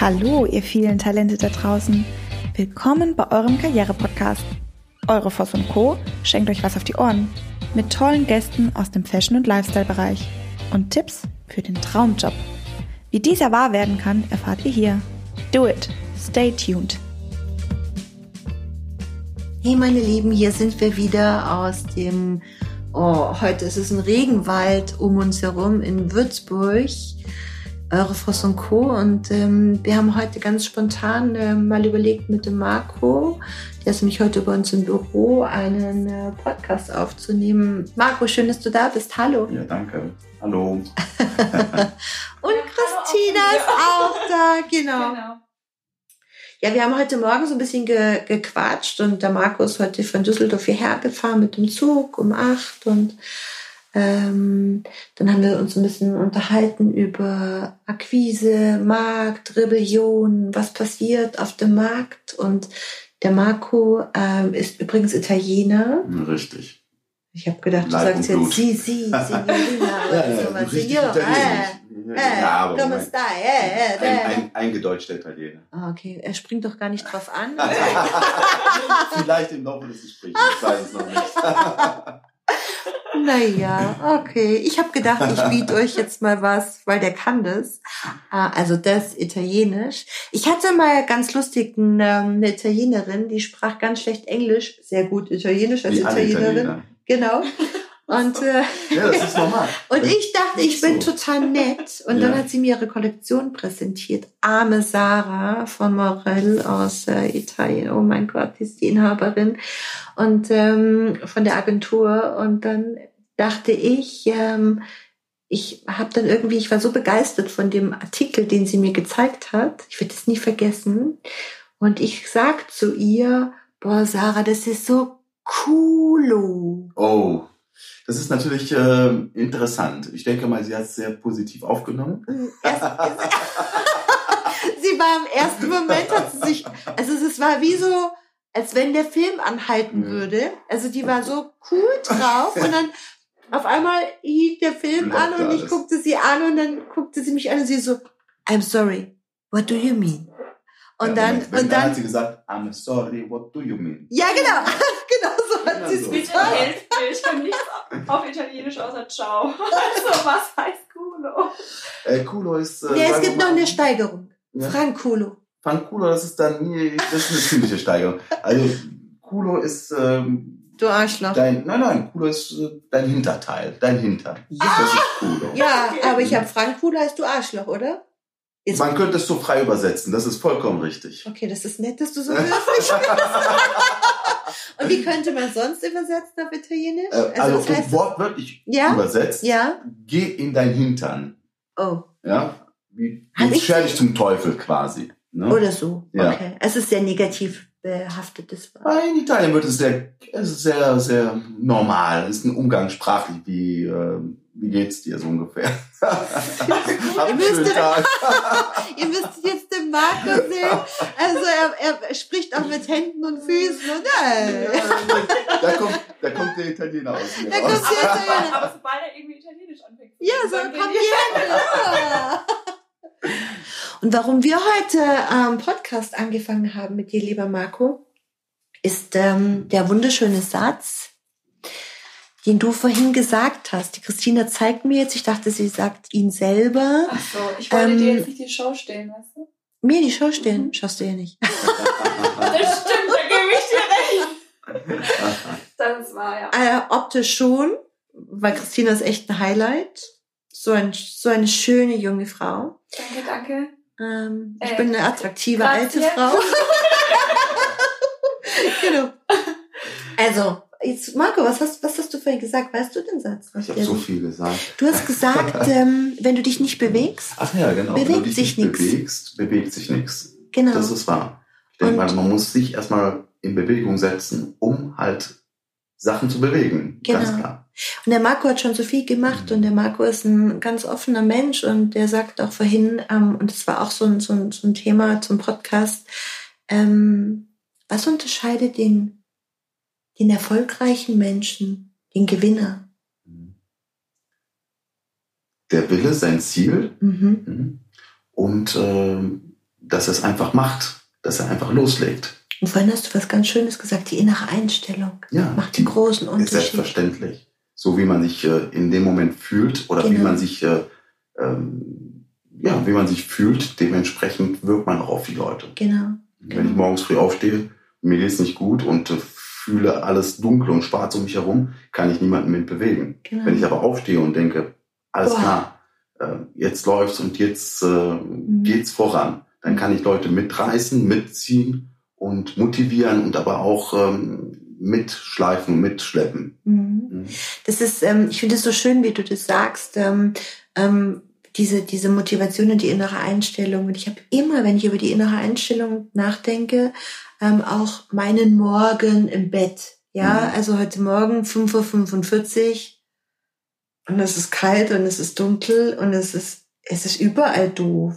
Hallo, ihr vielen Talente da draußen. Willkommen bei eurem Karriere-Podcast. Eure Voss und Co. schenkt euch was auf die Ohren. Mit tollen Gästen aus dem Fashion- und Lifestyle-Bereich. Und Tipps für den Traumjob. Wie dieser wahr werden kann, erfahrt ihr hier. Do it. Stay tuned. Hey meine Lieben, hier sind wir wieder aus dem, oh, heute ist es ein Regenwald um uns herum in Würzburg, eure Frost und Co. Und ähm, wir haben heute ganz spontan äh, mal überlegt mit dem Marco, der ist nämlich heute bei uns im Büro, einen äh, Podcast aufzunehmen. Marco, schön, dass du da bist. Hallo. Ja, danke. Hallo. und Christina ist auch da, genau. Genau. Ja, wir haben heute Morgen so ein bisschen ge gequatscht und der Marco ist heute von Düsseldorf hierher gefahren mit dem Zug um acht und ähm, dann haben wir uns ein bisschen unterhalten über Akquise, Markt, Rebellion, was passiert auf dem Markt und der Marco ähm, ist übrigens Italiener. Richtig. Ich habe gedacht, du Leib sagst und jetzt sie, sie, äh, äh, ja, aber come stai, äh, äh, ein, ein, eingedeutschter Italiener. Ah, okay, er springt doch gar nicht drauf an. Vielleicht im Laufe des Gesprächs, ich weiß es noch nicht. Naja, okay. Ich habe gedacht, ich biete euch jetzt mal was, weil der kann das. Ah, Also das Italienisch. Ich hatte mal ganz lustig ähm, eine Italienerin, die sprach ganz schlecht Englisch, sehr gut Italienisch als Wie Italienerin. Italiener. Genau. Und, äh, Ja, das ist normal. und ich dachte, ich bin So. total nett. Und dann Ja. hat sie mir ihre Kollektion präsentiert. Arme Sarah von Morel aus äh, Italien. Oh mein Gott, die ist die Inhaberin. Und ähm, von der Agentur. Und dann dachte ich, ähm, ich habe dann irgendwie, ich war so begeistert von dem Artikel, den sie mir gezeigt hat. Ich werde es nie vergessen. Und ich sag zu ihr, boah, Sarah, das ist so coolo. Oh, das ist natürlich äh, interessant. Ich denke mal, sie hat es sehr positiv aufgenommen. Erst, sie war im ersten Moment, hat sie sich, also es war wie so, als wenn der Film anhalten würde. Also die war so cool drauf und dann auf einmal hielt der Film an Lockte und ich alles. guckte sie an und dann guckte sie mich an und sie so, I'm sorry, what do you mean? Und Ja, dann, und dann hat dann, sie gesagt, I'm sorry, what do you mean? ja genau, genau so hat sie es mir, ich kann nichts auf Italienisch außer Ciao. Also, was heißt Culo? Äh, Culo ist... Äh, Ja, es gibt noch eine Steigerung. Ja. Frankulo. Fanculo, das ist dann nie, das ist eine ziemliche Steigerung. Also, Culo ist... Ähm, Du Arschloch. Dein, nein, nein, Culo ist äh, dein Hinterteil, dein Hintern. Ja. Das ist Culo. Ja, aber ich habe Frankulo heißt du Arschloch, oder? Jetzt Man könnte es so frei übersetzen, das ist vollkommen richtig. Okay, das ist nett, dass du so höflich bist. Und wie könnte man sonst übersetzen auf Italienisch? Äh, also heißt das? wortwörtlich Ja? übersetzt, Ja? geh in dein Hintern. Oh, Ja? Wie, scher dich zum Teufel quasi. Ne? oder so. Ja. Okay. Es ist sehr negativ behaftetes Wort. In Italien wird es sehr, es ist sehr, sehr normal. Es ist ein umgangssprachlich wie, äh, wie geht's dir so ungefähr? Hab Ihr einen schönen Tag. Ihr müsst jetzt den Marco sehen. Also er, er spricht auch mit Händen und Füßen. Und, da, kommt, da kommt der Italiener aus mir Da raus. Aber, Italiener. aber sobald er irgendwie Italienisch anfängt. Ja, so dann kommt geht die Hände. Ja. Und warum wir heute ähm, Podcast angefangen haben mit dir, lieber Marco, ist ähm, der wunderschöne Satz, den du vorhin gesagt hast. Die Christina zeigt mir jetzt, ich dachte, sie sagt ihn selber. Ach so, ich wollte Ähm, dir jetzt nicht die Show stellen, weißt du? Mir die Show stellen, schaust du ja nicht. Das stimmt, da gebe ich dir recht. Das war ja. Äh, optisch schon, weil Christina ist echt ein Highlight. So, ein, so eine schöne junge Frau. Danke, danke. Ähm, ich Äh, bin eine attraktive alte Frau. genau. Also, jetzt, Marco, was hast, was hast du vorhin gesagt? Weißt du den Satz? Ich habe so viel gesagt. du hast gesagt, ähm, wenn du dich nicht bewegst, Ach ja, genau. Wenn Bewegt du dich sich nicht nix. bewegst, bewegt sich nichts. genau. Das ist wahr. Ich denke mal, man muss sich erstmal in Bewegung setzen, um halt Sachen zu bewegen. Ganz Genau. klar. Und der Marco hat schon so viel gemacht und der Marco ist ein ganz offener Mensch und der sagt auch vorhin, ähm, und das war auch so ein, so ein, so ein Thema zum Podcast, ähm, was unterscheidet den, den erfolgreichen Menschen, den Gewinner? Der Wille, sein Ziel Mhm. mhm. und ähm, dass er es einfach macht, dass er einfach loslegt. Und vorhin hast du was ganz Schönes gesagt, die innere Einstellung Ja, macht den großen Unterschied. selbstverständlich. So wie man sich äh, in dem Moment fühlt oder wie Genau. man sich, äh, ähm, ja, wie man sich fühlt, dementsprechend wirkt man auch auf die Leute. Genau. Wenn ich morgens früh aufstehe, mir geht's nicht gut und äh, fühle alles dunkel und schwarz um mich herum, kann ich niemanden mit bewegen. genau. Wenn ich aber aufstehe und denke, alles Boah. klar, äh, jetzt läuft's und jetzt äh, geht's voran, dann kann ich Leute mitreißen, mitziehen und motivieren und aber auch ähm, mitschleifen, mitschleppen. Mhm. Mhm. Das ist, ähm, ich finde es so schön, wie du das sagst, ähm, ähm, diese, diese Motivation und die innere Einstellung. Und ich habe immer, wenn ich über die innere Einstellung nachdenke, ähm, auch meinen Morgen im Bett. Ja, Mhm. also heute Morgen 5.45 Uhr und es ist kalt und es ist dunkel und es ist, es ist überall doof.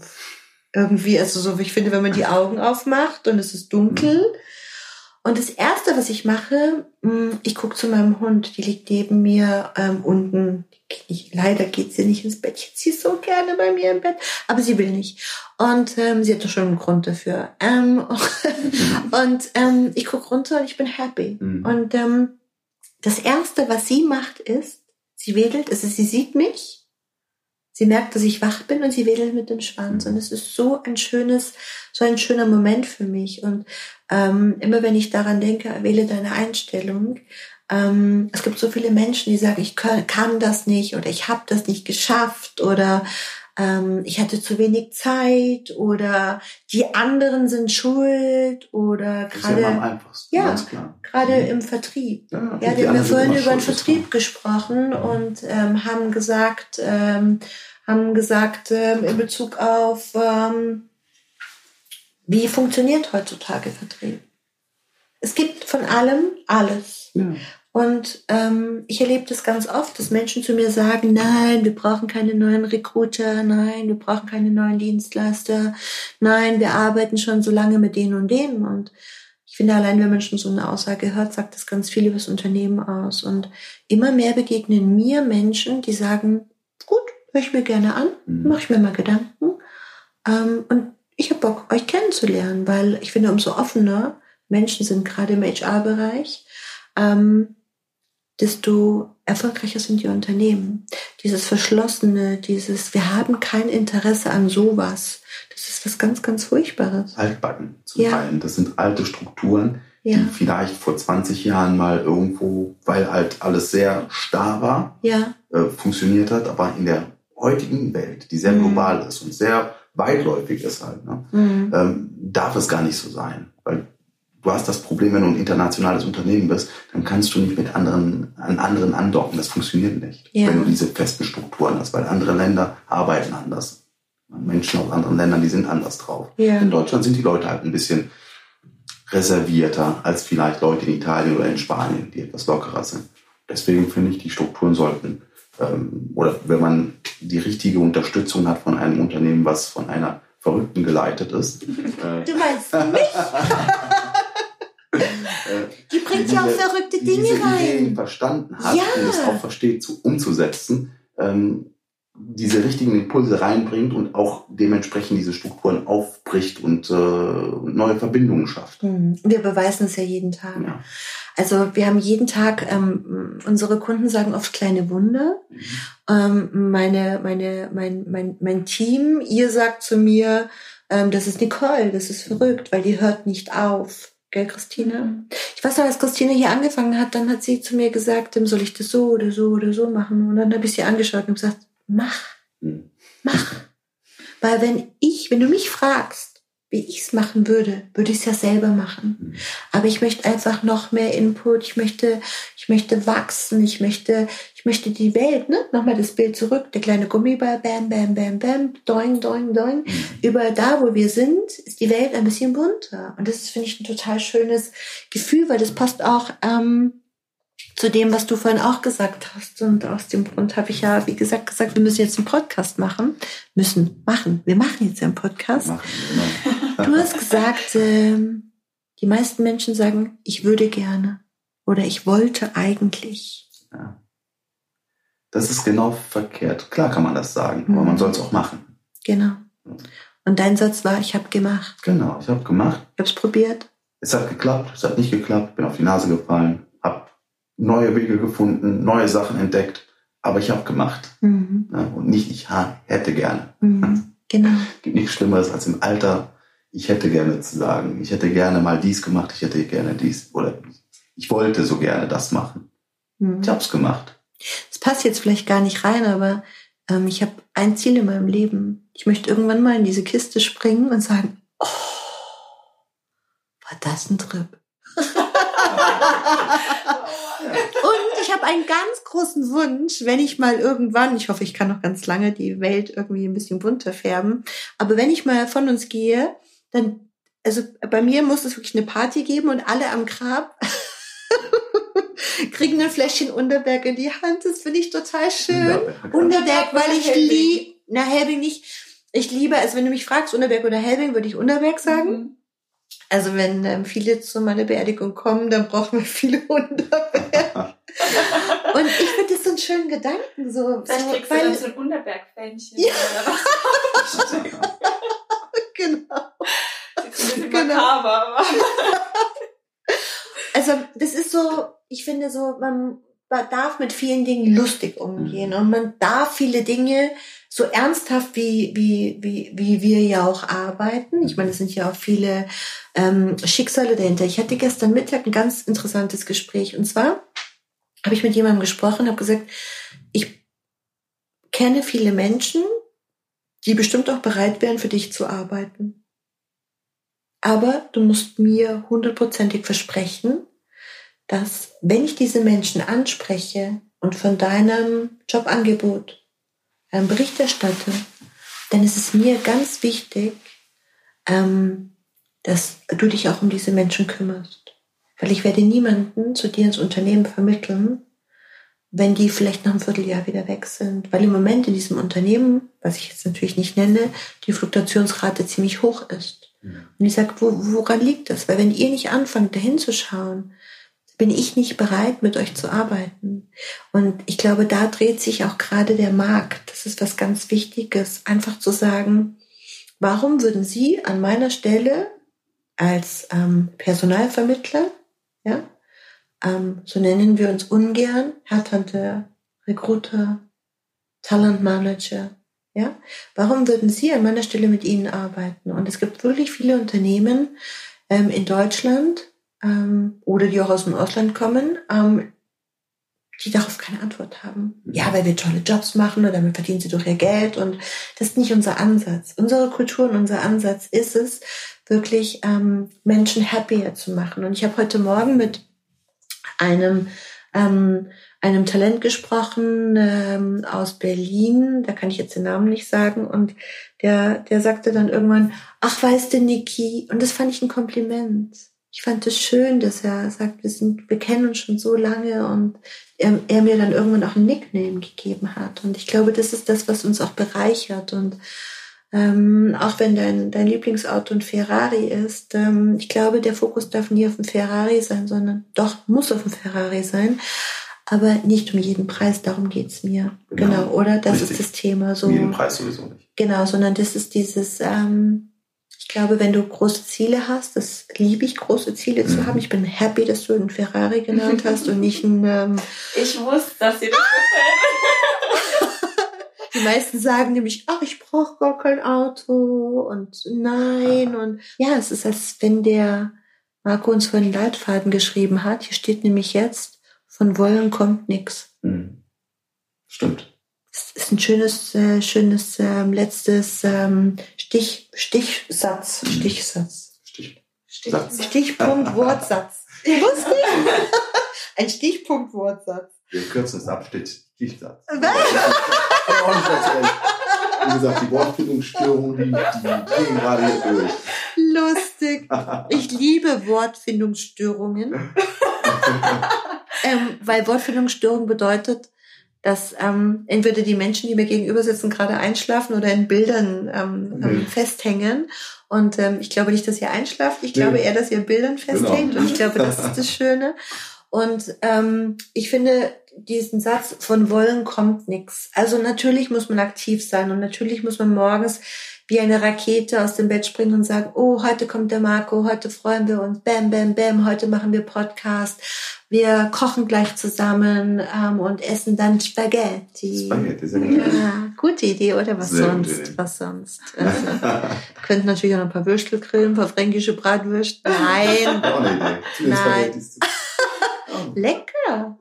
Irgendwie, also so, ich finde, wenn man die Augen aufmacht und es ist dunkel. Und das Erste, was ich mache, mh, ich gucke zu meinem Hund, die liegt neben mir ähm, unten. Ich, leider geht sie nicht ins Bett. Ich hätte sie so gerne bei mir im Bett, aber sie will nicht. Und ähm, sie hat doch schon einen Grund dafür. Ähm, und ähm, ich gucke runter und ich bin happy. Mhm. Und ähm, das Erste, was sie macht, ist, sie wedelt, also sie sieht mich, sie merkt, dass ich wach bin und sie wedelt mit dem Schwanz. Und es ist so ein schönes, so ein schöner Moment für mich. Und ähm, immer wenn ich daran denke, wähle deine Einstellung. Ähm, es gibt so viele Menschen, die sagen, ich kann, kann das nicht oder ich habe das nicht geschafft oder ähm, ich hatte zu wenig Zeit oder die anderen sind schuld oder ja gerade Ja, klar. gerade Mhm. im Vertrieb. Ja, Ja, die wir ja vorhin über den Vertrieb gesprochen und ähm, haben gesagt, ähm, haben gesagt ähm, in Bezug auf, ähm, wie funktioniert heutzutage Vertrieb. Es gibt von allem alles. Ja. Und ähm, ich erlebe das ganz oft, dass Menschen zu mir sagen, nein, wir brauchen keine neuen Recruiter, nein, wir brauchen keine neuen Dienstleister, nein, wir arbeiten schon so lange mit denen und denen. Und ich finde, allein wenn man schon so eine Aussage hört, sagt das ganz viel über das Unternehmen aus. Und immer mehr begegnen mir Menschen, die sagen, gut, höre ich mir gerne an, Mhm. mache ich mir mal Gedanken. Ähm, und ich habe Bock, euch kennenzulernen, weil ich finde, umso offener Menschen sind gerade im HR-Bereich, ähm, desto erfolgreicher sind die Unternehmen. Dieses Verschlossene, dieses, wir haben kein Interesse an sowas, das ist was ganz, ganz Furchtbares. Altbacken zum Ja. Teil. Das sind alte Strukturen, Ja, die vielleicht vor 20 Jahren mal irgendwo, weil halt alles sehr starr war, ja, äh, funktioniert hat, aber in der heutigen Welt, die sehr Mhm. global ist und sehr weitläufig ist halt, ne, mhm. ähm, darf es gar nicht so sein. Weil du hast das Problem, wenn du ein internationales Unternehmen bist, dann kannst du nicht mit anderen, an anderen andocken. Das funktioniert nicht, Ja. wenn du diese festen Strukturen hast, weil andere Länder arbeiten anders. Menschen aus anderen Ländern, die sind anders drauf. ja, In Deutschland sind die Leute halt ein bisschen reservierter als vielleicht Leute in Italien oder in Spanien, die etwas lockerer sind. Deswegen finde ich, die Strukturen sollten, ähm, oder wenn man die richtige Unterstützung hat von einem Unternehmen, was von einer Verrückten geleitet ist, äh, Du meinst mich? äh, Die bringt ja auch verrückte Dinge diese Ideen rein. verstanden hat Ja. und es auch versteht, zu, umzusetzen, ähm, diese richtigen Impulse reinbringt und auch dementsprechend diese Strukturen aufbricht und äh, neue Verbindungen schafft. Mhm. Wir beweisen es ja jeden Tag. Ja. Also wir haben jeden Tag, ähm, unsere Kunden sagen oft kleine Wunder. Mhm. Ähm, meine, meine, mein, mein, mein Team, ihr sagt zu mir, ähm, das ist Nicole, das ist verrückt, weil die hört nicht auf. Gell, Christine? Ich weiß noch, als Christine hier angefangen hat, dann hat sie zu mir gesagt, soll ich das so oder so oder so machen? Und dann habe ich sie angeschaut und gesagt, mach, Mhm. mach. Weil wenn ich, wenn du mich fragst, wie ich es machen würde, würde ich es ja selber machen. Mhm. Aber ich möchte einfach noch mehr Input. Ich möchte, ich möchte wachsen. Ich möchte, ich möchte die Welt, ne? Nochmal das Bild zurück. Der kleine Gummiball, bam, bam, bam, bam, doing, doing, doing. Mhm. Überall da, wo wir sind, ist die Welt ein bisschen bunter. Und das ist, finde ich, ein total schönes Gefühl, weil das passt auch, ähm, zu dem, was du vorhin auch gesagt hast. Und aus dem Grund habe ich ja, wie gesagt, gesagt, wir müssen jetzt einen Podcast machen. Müssen, machen. Wir machen jetzt einen Podcast. Machen, genau. Du hast gesagt, ähm, die meisten Menschen sagen, ich würde gerne oder ich wollte eigentlich. Ja. Das ist genau verkehrt. Klar kann man das sagen, aber Mhm. man soll es auch machen. Genau. Und dein Satz war, ich habe gemacht. Genau, ich habe gemacht. Ich habe es probiert. Es hat geklappt, es hat nicht geklappt, bin auf die Nase gefallen, habe neue Wege gefunden, neue Sachen entdeckt, aber ich habe gemacht. Mhm. Ja, und nicht, ich hätte gerne. Mhm. Genau. Es gibt nichts Schlimmeres als im Alter, ich hätte gerne zu sagen, ich hätte gerne mal dies gemacht, ich hätte gerne dies oder ich wollte so gerne das machen. Mhm. Ich habe es gemacht. Es passt jetzt vielleicht gar nicht rein, aber ähm, ich habe ein Ziel in meinem Leben. Ich möchte irgendwann mal in diese Kiste springen und sagen, oh, war das ein Trip. Und ich habe einen ganz großen Wunsch, wenn ich mal irgendwann, ich hoffe, ich kann noch ganz lange die Welt irgendwie ein bisschen bunter färben, aber wenn ich mal von uns gehe, dann, also bei mir muss es wirklich eine Party geben und alle am Grab kriegen ein Fläschchen Unterberg in die Hand. Das finde ich total schön. Unterberg. Unterberg, weil ich liebe, na Helbing nicht. Ich liebe, also wenn du mich fragst, Unterberg oder Helbing, würde ich Unterberg sagen. Mhm. Also wenn ähm, viele zu meiner Beerdigung kommen, dann brauchen wir viele Unterberg. Und ich finde das so einen schönen Gedanken, so, Vielleicht so kriegst du weil, dann so ein Unterberg-Fähnchen. Ja. oder was. genau. Sieht ein bisschen Genau. Makaber, aber. Also das ist so, ich finde so, man, man darf mit vielen Dingen lustig umgehen Mhm. und man darf viele Dinge so ernsthaft wie wie wie wie wir ja auch arbeiten. Ich meine, es sind ja auch viele ähm, Schicksale dahinter. Ich hatte gestern Mittag ein ganz interessantes Gespräch und zwar habe ich mit jemandem gesprochen, habe gesagt, ich kenne viele Menschen, die bestimmt auch bereit wären, für dich zu arbeiten. Aber du musst mir hundertprozentig versprechen, dass wenn ich diese Menschen anspreche und von deinem Jobangebot einen Bericht erstatte, dann ist es mir ganz wichtig, ähm, dass du dich auch um diese Menschen kümmerst. Weil ich werde niemanden zu dir ins Unternehmen vermitteln, wenn die vielleicht nach einem Vierteljahr wieder weg sind. Weil im Moment in diesem Unternehmen, was ich jetzt natürlich nicht nenne, die Fluktuationsrate ziemlich hoch ist. Und ich sage, wo, woran liegt das? Weil wenn ihr nicht anfangt, dahin zu schauen, bin ich nicht bereit, mit euch zu arbeiten. Und ich glaube, da dreht sich auch gerade der Markt. Das ist was ganz Wichtiges, einfach zu sagen, warum würden Sie an meiner Stelle als ähm, Personalvermittler, ja, ähm, so nennen wir uns ungern, Headhunter, Recruiter, Talent Manager, ja, warum würden Sie an meiner Stelle mit Ihnen arbeiten? Und es gibt wirklich viele Unternehmen ähm, in Deutschland ähm, oder die auch aus dem Ausland kommen, ähm, die darauf keine Antwort haben. Ja, weil wir tolle Jobs machen oder damit verdienen sie doch ihr Geld und das ist nicht unser Ansatz. Unsere Kultur und unser Ansatz ist es, wirklich ähm, Menschen happier zu machen. Und ich habe heute Morgen mit einem ähm, einem Talent gesprochen ähm, aus Berlin, da kann ich jetzt den Namen nicht sagen, und der, der sagte dann irgendwann, ach weißt du, Niki, und das fand ich ein Kompliment. Ich fand es schön, dass er sagt, wir sind, wir kennen uns schon so lange und er, er mir dann irgendwann auch ein Nickname gegeben hat. Und ich glaube, das ist das, was uns auch bereichert. Und ähm, auch wenn dein, dein Lieblingsauto ein Ferrari ist, ähm, ich glaube, der Fokus darf nie auf dem Ferrari sein, sondern doch muss auf dem Ferrari sein aber nicht um jeden Preis, darum geht's mir. Genau, Genau. oder? Das Richtig. ist das Thema. So, Um jeden Preis sowieso nicht. Genau, sondern das ist dieses, ähm, ich glaube, wenn du große Ziele hast, das liebe ich, große Ziele zu Mhm. haben. Ich bin happy, dass du einen Ferrari genannt hast und nicht einen, ähm, Ich wusste, dass dir das gefällt. die meisten sagen nämlich, ach, ich brauche gar kein Auto und nein und ja, es ist, als wenn der Marco uns vorhin einen Leitfaden geschrieben hat. Hier steht nämlich jetzt, von wollen kommt nix. Mhm. Stimmt. Das ist ein schönes, äh, schönes ähm, letztes ähm, Stich, Stichsatz, Mhm. Stichsatz, Stich. Stichsatz. Stichpunkt, Wortsatz. Lustig. Ein Stichpunkt, Wortsatz. Wir kürzen es ab, nicht erzählen. Wie gesagt, die Wortfindungsstörungen, die, die gehen gerade hier durch. Lustig. Ich liebe Wortfindungsstörungen, ähm, weil Wortfindungsstörung bedeutet, dass ähm, entweder die Menschen, die mir gegenüber sitzen, gerade einschlafen oder in Bildern ähm, Mhm. festhängen. Und ähm, ich glaube nicht, dass ihr einschlaft. Ich glaube Nee. eher, dass ihr in Bildern festhängt. Genau. Und ich glaube, das ist das Schöne. Und ähm, ich finde diesen Satz von wollen kommt nix. Also natürlich muss man aktiv sein und natürlich muss man morgens wie eine Rakete aus dem Bett springen und sagen, oh, heute kommt der Marco, heute freuen wir uns, bam, bam, bam, heute machen wir Podcast, wir kochen gleich zusammen ähm, und essen dann Spaghetti. Spaghetti, sehr gut. Ja, gute Idee, oder was Sehr sonst? Was sonst? Also, könnten natürlich auch noch ein paar Würstel grillen, ein paar fränkische Bratwürste. Nein, Nein. Spaghettis. Oh, lecker.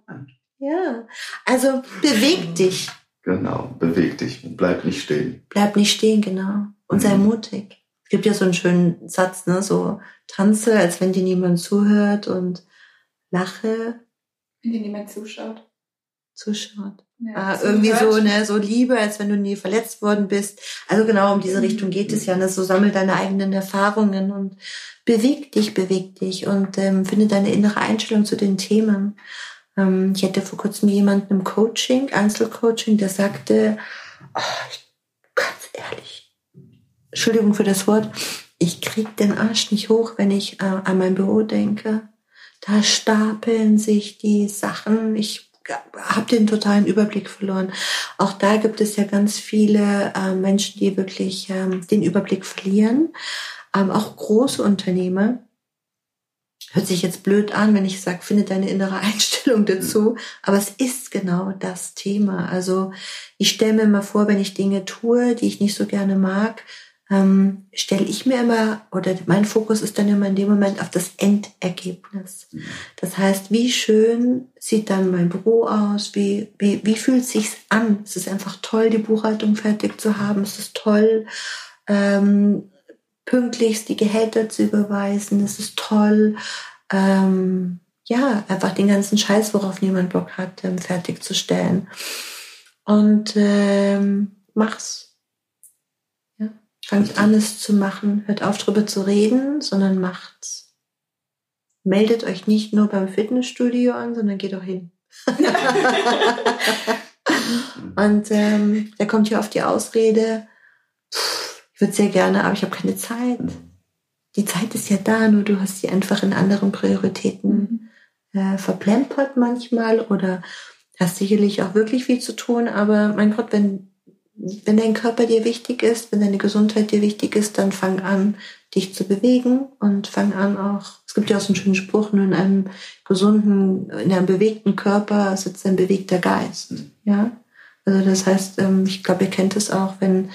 Ja, also beweg dich. Genau, beweg dich und bleib nicht stehen. Bleib nicht stehen, genau. Und sei Mhm. mutig. Es gibt ja so einen schönen Satz, ne, so tanze, als wenn dir niemand zuhört und lache, Wenn dir niemand zuschaut. zuschaut. Ja, Ah, zuhört. irgendwie so, ne, so Liebe, als wenn du nie verletzt worden bist. Also genau um diese Mhm. Richtung geht es ja. Ne? So sammel deine eigenen Erfahrungen und beweg dich, beweg dich und ähm, finde deine innere Einstellung zu den Themen. Ähm, ich hatte vor kurzem jemanden im Coaching, Einzelcoaching, der sagte, oh, ich, ganz ehrlich, Entschuldigung für das Wort, ich krieg den Arsch nicht hoch, wenn ich äh, an mein Büro denke. Da stapeln sich die Sachen. Ich habe den totalen Überblick verloren. Auch da gibt es ja ganz viele äh, Menschen, die wirklich ähm, den Überblick verlieren. Ähm, auch große Unternehmer. Hört sich jetzt blöd an, wenn ich sage, finde deine innere Einstellung dazu. Aber es ist genau das Thema. Also ich stelle mir mal vor, wenn ich Dinge tue, die ich nicht so gerne mag, ähm, stelle ich mir immer, oder mein Fokus ist dann immer in dem Moment auf das Endergebnis. Das heißt, wie schön sieht dann mein Büro aus? Wie, wie, wie fühlt sich's an? Es ist einfach toll, die Buchhaltung fertig zu haben. Es ist toll, ähm, pünktlichst die Gehälter zu überweisen. Es ist toll, ähm, ja, einfach den ganzen Scheiß, worauf niemand Bock hat, ähm, fertigzustellen. Und ähm, mach's. Ja. Fangt an, es zu machen. Hört auf, drüber zu reden, sondern macht's. Meldet euch nicht nur beim Fitnessstudio an, sondern geht auch hin. Und ähm, da kommt ja oft die Ausrede, "Pff, ich würde sehr gerne, aber ich habe keine Zeit. Die Zeit ist ja da, nur du hast sie einfach in anderen Prioritäten äh, verplempert manchmal oder hast sicherlich auch wirklich viel zu tun, aber mein Gott, wenn, wenn dein Körper dir wichtig ist, wenn deine Gesundheit dir wichtig ist, dann fang an, dich zu bewegen und fang an auch, es gibt ja auch so einen schönen Spruch, nur in einem gesunden, in einem bewegten Körper sitzt ein bewegter Geist. Ja, also das heißt, ähm, ich glaube, ihr kennt es auch, wenn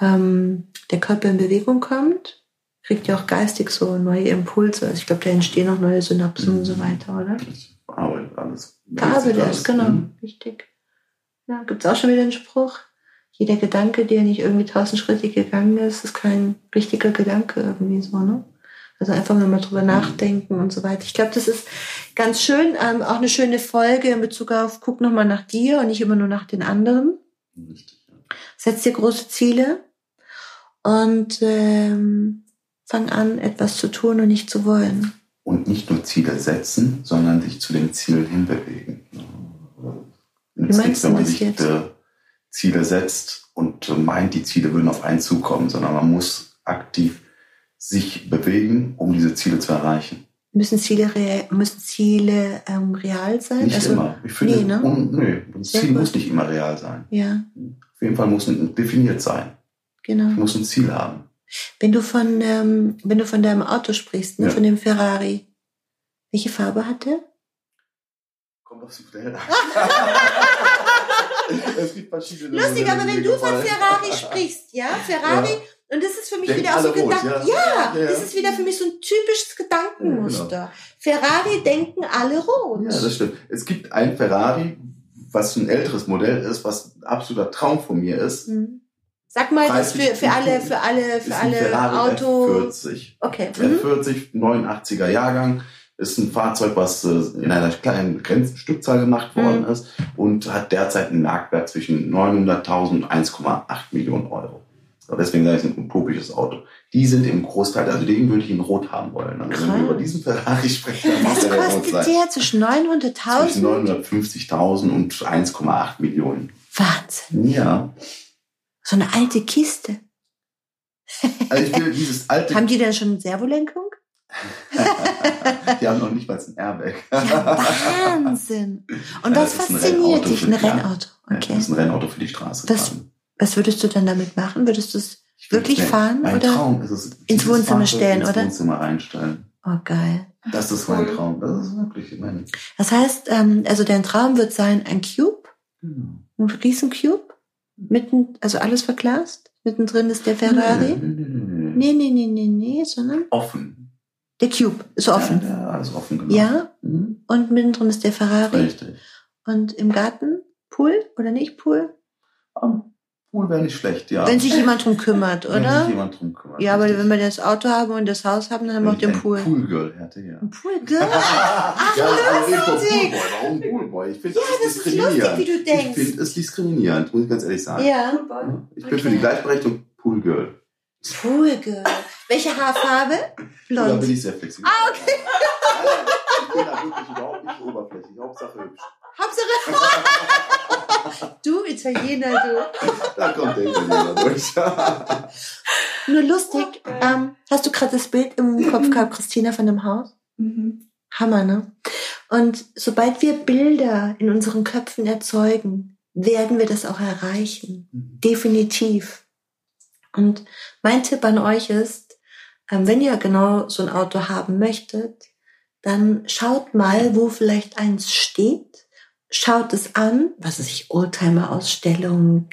ähm, der Körper in Bewegung kommt, kriegt ihr auch geistig so neue Impulse. Also ich glaube, da entstehen auch neue Synapsen und so weiter, oder? Ich bearbeite alles. Alles. es, genau. Mhm. Richtig. Ja, gibt's auch schon wieder einen Spruch. Jeder Gedanke, der nicht irgendwie tausend Schritte gegangen ist, ist kein richtiger Gedanke irgendwie so, ne? Also einfach mal drüber nachdenken und so weiter. Ich glaube, das ist ganz schön, ähm, auch eine schöne Folge in Bezug auf, guck nochmal nach dir und nicht immer nur nach den anderen. Richtig, ja. Setz dir große Ziele und ähm, fang an, etwas zu tun und nicht zu wollen. Und nicht nur Ziele setzen, sondern sich zu den Zielen hinbewegen. Wie Es meinst wenn man sich jetzt? äh, Ziele setzt und meint, die Ziele würden auf einen zukommen, sondern man muss aktiv sich bewegen, um diese Ziele zu erreichen. Müssen Ziele, real, müssen Ziele ähm, real sein? Nicht also, immer. Ich finde, nee, ne? un, nö, das Sehr Ziel gut. muss nicht immer real sein. Ja, Auf jeden Fall muss es definiert sein. Ich genau. muss ein Ziel haben. Wenn du von, ähm, wenn du von deinem Auto sprichst, ne, Ja. von dem Ferrari, welche Farbe hat der? Kommt aufs Modell an. es gibt verschiedene Lustig, aber wenn du von. Ferrari sprichst, ja, Ferrari, und das ist für mich Denken wieder auch so alle rot, Gedanken. ja. Ja, Ja, ja. das ist wieder für mich so ein typisches Gedankenmuster. Ferrari denken alle rot. Ja, das stimmt. Es gibt ein Ferrari, was ein älteres Modell ist, was ein absoluter Traum von mir ist. Hm. Sag mal, das für, für alle, für alle, für alle Ferrari Auto. F40. Okay. Mhm. F40, 89er Jahrgang, ist ein Fahrzeug, was äh, in einer kleinen begrenzten Stückzahl gemacht worden Mhm. ist und hat derzeit einen Marktwert zwischen 900.000 und 1,8 Millionen Euro. Deswegen sage ich, ein utopisches Auto. Die sind im Großteil, also den würde ich in Rot haben wollen. Also wenn wir über diesen Ferrari sprechen, dann Was kostet der? Zwischen 900.000? Zwischen 950.000 und 1,8 Millionen. Wahnsinn. Ja. So eine alte Kiste. Also ich will dieses alte, Haben die denn schon Servolenkung? die haben noch nicht mal ein Airbag. Ja, Wahnsinn. Und Ja, was ein fasziniert Rennauto dich? Ein ja. Rennauto. Ja, Okay. Das ist ein Rennauto für die Straße. Fahren. Was würdest du dann damit machen? Würdest du es Wirklich schnell- fahren, Mein oder? Traum ist es. Ins Wohnzimmer stellen, ins oder? Wohnzimmer reinstellen. Oh, geil. Das ist mein. Traum. Das ist wirklich mein. Das heißt, ähm, also dein Traum wird sein, ein Cube, Genau. ein Riesencube, mitten, also alles verglast. Mittendrin ist der Ferrari. Nee, nee, nee, nee. Nee, sondern Offen. der Cube ist offen. Ja, ja, alles offen, genau. Ja, Mhm. und mittendrin ist der Ferrari. Richtig. Und im Garten Pool oder nicht Pool? Am Pool wäre nicht schlecht, ja. Wenn sich jemand drum kümmert, Wenn sich oder? jemand drum kümmert. Ja, aber richtig. wenn wir das Auto haben und das Haus haben, dann haben wir auch den ein Pool. Poolgirl hätte, ja. Ein Pool, girl. Ach, ja, lustig. Poolboy. Warum Poolboy? Ich finde Ja, das, das ist diskriminierend. lustig, wie du denkst. Ich finde es diskriminierend, muss ich ganz ehrlich sagen. Ja, Ich bin Okay. für die Gleichberechtigung Poolgirl. Pool, girl. Welche Haarfarbe? Da Blond. bin ich sehr flexibel. Ah, okay. Ich bin da wirklich überhaupt nicht oberflächlich. Hauptsache hübsch. Hauptsache. Italiener, du. Da kommt der Italiener durch. Nur lustig. Okay. Ähm, hast du gerade das Bild im Kopf gehabt, Christina, von dem Haus? Mhm. Hammer, ne? Und sobald wir Bilder in unseren Köpfen erzeugen, werden wir das auch erreichen. Definitiv. Und mein Tipp an euch ist, ähm, wenn ihr genau so ein Auto haben möchtet, dann schaut mal, wo vielleicht eins steht. Schaut es an, was weiß ich, Oldtimer-Ausstellung,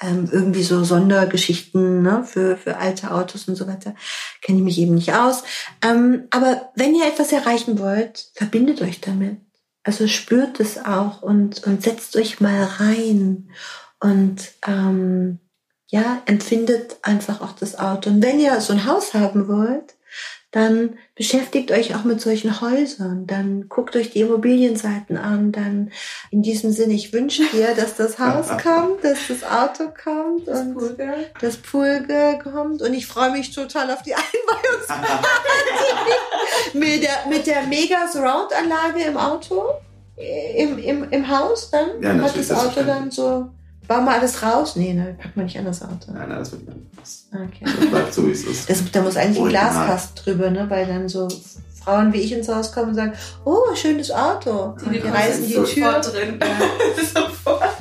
ähm, irgendwie so Sondergeschichten ne, für, für alte Autos und so weiter. Kenne ich mich eben nicht aus. Ähm, aber wenn ihr etwas erreichen wollt, verbindet euch damit. Also spürt es auch und, und setzt euch mal rein und ähm, ja, empfindet einfach auch das Auto. Und wenn ihr so ein Haus haben wollt, dann beschäftigt euch auch mit solchen Häusern. Dann guckt euch die Immobilienseiten an. Dann in diesem Sinne, ich wünsche dir, dass das Haus kommt, dass das Auto kommt Das und Pool, gell? das Pool ge- kommt. Und ich freue mich total auf die Einweihungsparty mit der, mit der Mega Surround-Anlage im Auto, äh, im, im, im Haus dann. Ja, Hat das Auto dann so, bauen wir alles raus? Nee, ne, packt man nicht an das Auto. Nein, nein, das wird nicht anders. Okay. Das bleibt so, wie es ist. Das, da muss eigentlich ein. Glaskasten drüber, ne? Weil dann so Frauen wie ich ins Haus kommen und sagen, oh, schönes Auto. Und die reißen die sofort Tür. drin. sofort.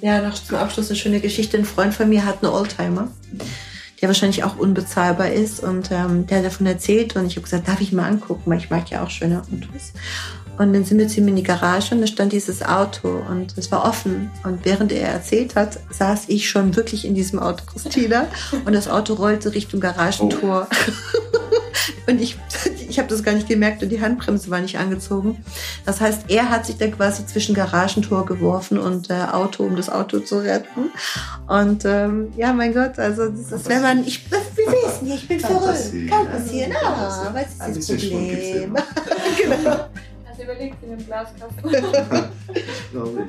Ja, noch zum Abschluss eine schöne Geschichte. Ein Freund von mir hat einen Oldtimer, der wahrscheinlich auch unbezahlbar ist. Und ähm, der hat davon erzählt und ich habe gesagt, darf ich mal angucken, weil ich mag ja auch schöne Autos. Und dann sind wir zu ihm in die Garage und da stand dieses Auto und es war offen. Und während er erzählt hat, saß ich schon wirklich in diesem Auto, Christina. Und das Auto rollte Richtung Garagentor. Und ich, ich habe das gar nicht gemerkt und die Handbremse war nicht angezogen. Das heißt, er hat sich dann quasi zwischen Garagentor geworfen und äh, Auto, um das Auto zu retten. Und ähm, ja, mein Gott, also das ist, wenn man, ich, wir wissen ja, ich bin verrückt. Kann passieren, ah, was Ein ist das Problem? genau. Du überlegt in dem Glaskasten? Glaube.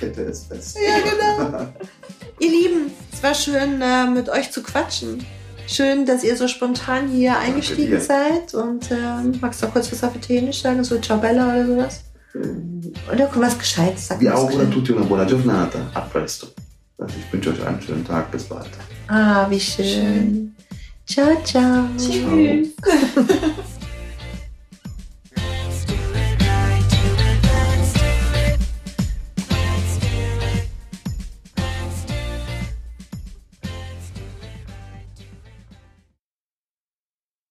Kette ist fest. Ja, genau. Ihr Lieben, es war schön, äh, mit euch zu quatschen. Schön, dass ihr so spontan hier eingestiegen dir. seid. Und ähm, magst du auch kurz was auf Italienisch sagen? So Ciao Bella oder sowas? Oder was Gescheites sagen? Vi was auguro a Gescheites. tutti una buona giornata. A presto. Also ich wünsche euch einen schönen Tag. Bis bald. Ah, wie schön. Ciao, ciao. Tschüss.